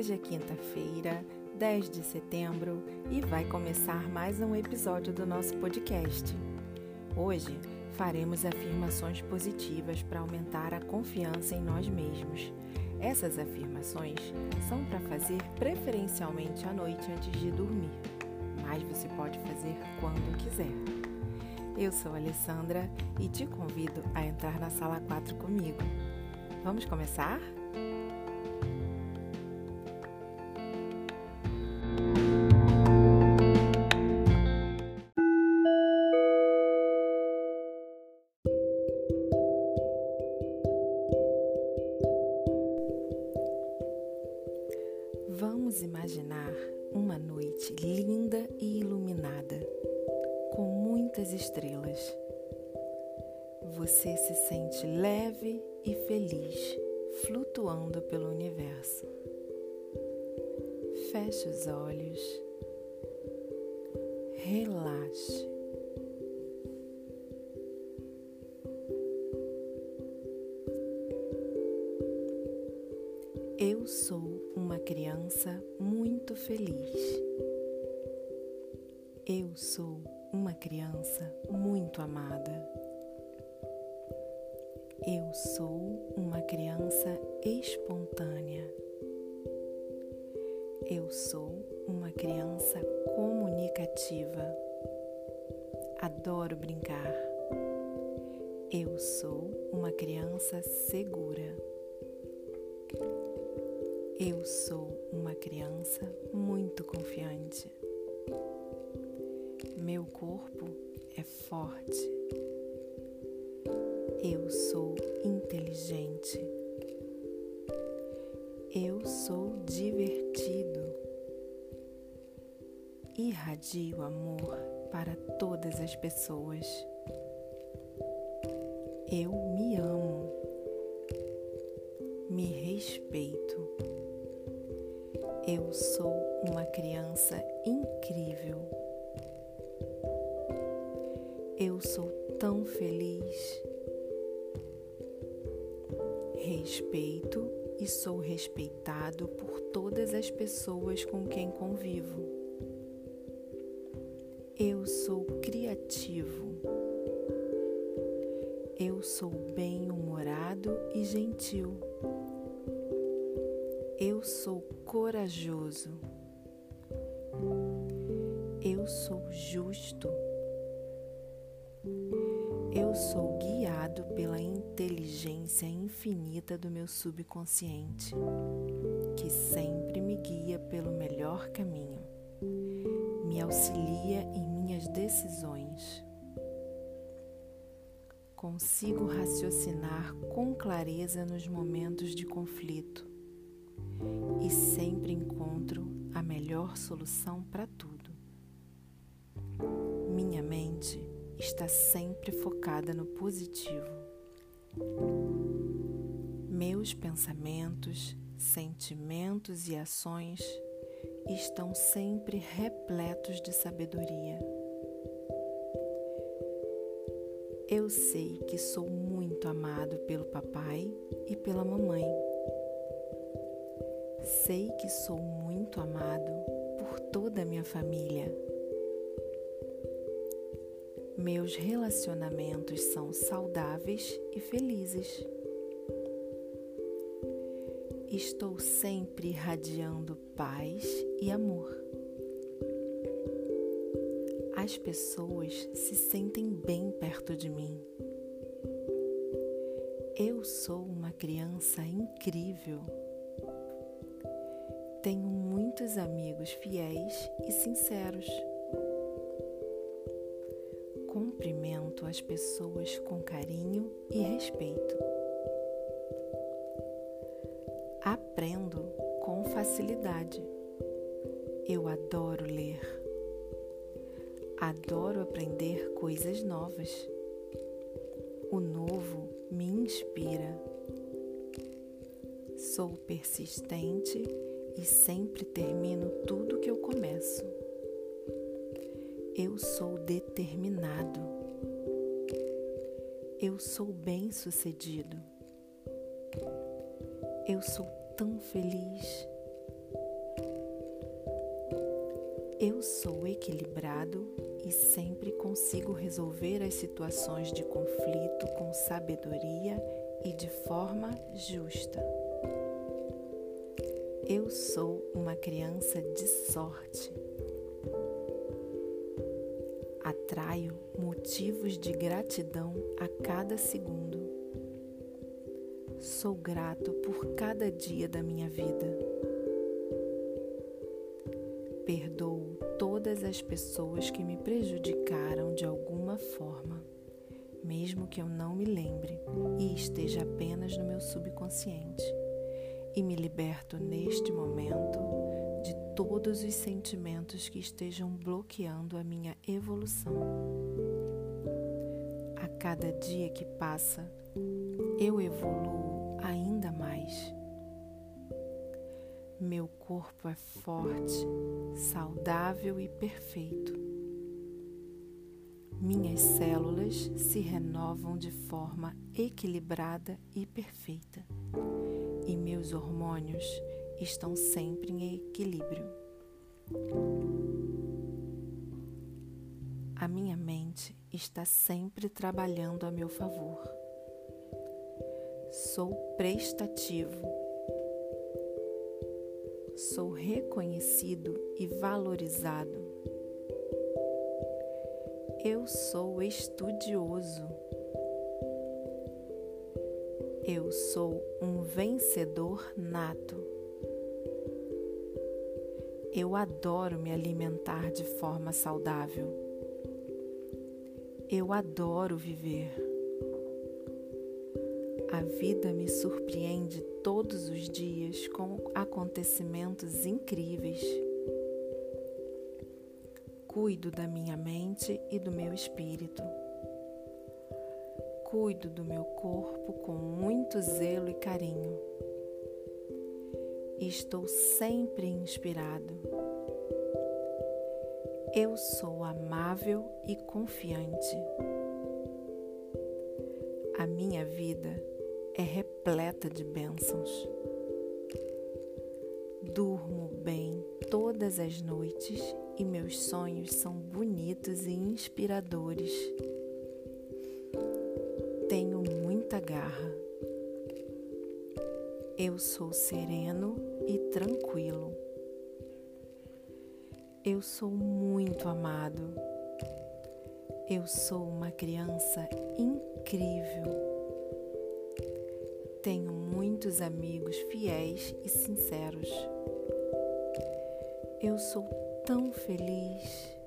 Hoje é quinta-feira, 10 de setembro, e vai começar mais um episódio do nosso podcast. Hoje faremos afirmações positivas para aumentar a confiança em nós mesmos. Essas afirmações são para fazer preferencialmente à noite antes de dormir, mas você pode fazer quando quiser. Eu sou Alessandra e te convido a entrar na sala 4 comigo. Vamos começar? Vamos imaginar uma noite linda e iluminada, com muitas estrelas. Você se sente leve e feliz, flutuando pelo universo. Feche os olhos, relaxe. Eu sou uma criança muito feliz. Eu sou uma criança muito amada. Eu sou uma criança espontânea. Eu sou uma criança comunicativa. Adoro brincar. Eu sou uma criança segura. Eu sou uma criança muito confiante. Meu corpo é forte. Eu sou inteligente. Eu sou divertido. Irradio amor para todas as pessoas. Eu me amo. Me respeito. Eu sou uma criança incrível. Eu sou tão feliz. Respeito e sou respeitado por todas as pessoas com quem convivo. Eu sou criativo. Eu sou bem-humorado e gentil. Eu sou corajoso. Eu sou justo. Eu sou guiado pela inteligência infinita do meu subconsciente, que sempre me guia pelo melhor caminho, me auxilia em minhas decisões. Consigo raciocinar com clareza nos momentos de conflito e sempre encontro a melhor solução para tudo. Minha mente está sempre focada no positivo. Meus pensamentos, sentimentos e ações estão sempre repletos de sabedoria. Eu sei que sou muito amado pelo papai e pela mamãe Sei que sou muito amado por toda a minha família. Meus relacionamentos são saudáveis e felizes. Estou sempre irradiando paz e amor. As pessoas se sentem bem perto de mim. Eu sou uma criança incrível. Tenho muitos amigos fiéis e sinceros. Cumprimento as pessoas com carinho e respeito. Aprendo com facilidade. Eu adoro ler. Adoro aprender coisas novas. O novo me inspira. Sou persistente e sempre termino tudo que eu começo. Eu sou determinado. Eu sou bem-sucedido. Eu sou tão feliz. Eu sou equilibrado e sempre consigo resolver as situações de conflito com sabedoria e de forma justa. Eu sou uma criança de sorte. Atraio motivos de gratidão a cada segundo. Sou grato por cada dia da minha vida. Perdoo todas as pessoas que me prejudicaram de alguma forma, mesmo que eu não me lembre e esteja apenas no meu subconsciente. E me liberto neste momento de todos os sentimentos que estejam bloqueando a minha evolução. A cada dia que passa, eu evoluo ainda mais. Meu corpo é forte, saudável e perfeito. Minhas células se renovam de forma equilibrada e perfeita, e meus hormônios estão sempre em equilíbrio. A minha mente está sempre trabalhando a meu favor. Sou prestativo sou reconhecido e valorizado. Eu sou estudioso. Eu sou um vencedor nato. Eu adoro me alimentar de forma saudável. Eu adoro viver. A vida me surpreende todos os dias com acontecimentos incríveis. Cuido da minha mente e do meu espírito. Cuido do meu corpo com muito zelo e carinho. Estou sempre inspirado. Eu sou amável e confiante. A minha vida é repleta de bênçãos. Durmo bem todas as noites e meus sonhos são bonitos e inspiradores. Muita garra. Eu sou sereno e tranquilo. Eu sou muito amado. Eu sou uma criança incrível. Tenho muitos amigos fiéis e sinceros. Eu sou tão feliz.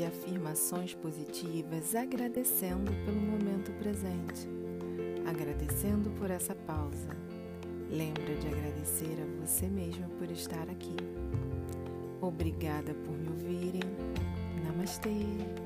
De afirmações positivas agradecendo pelo momento presente, agradecendo por essa pausa. Lembra de agradecer a você mesma por estar aqui. Obrigada por me ouvirem. Namastê!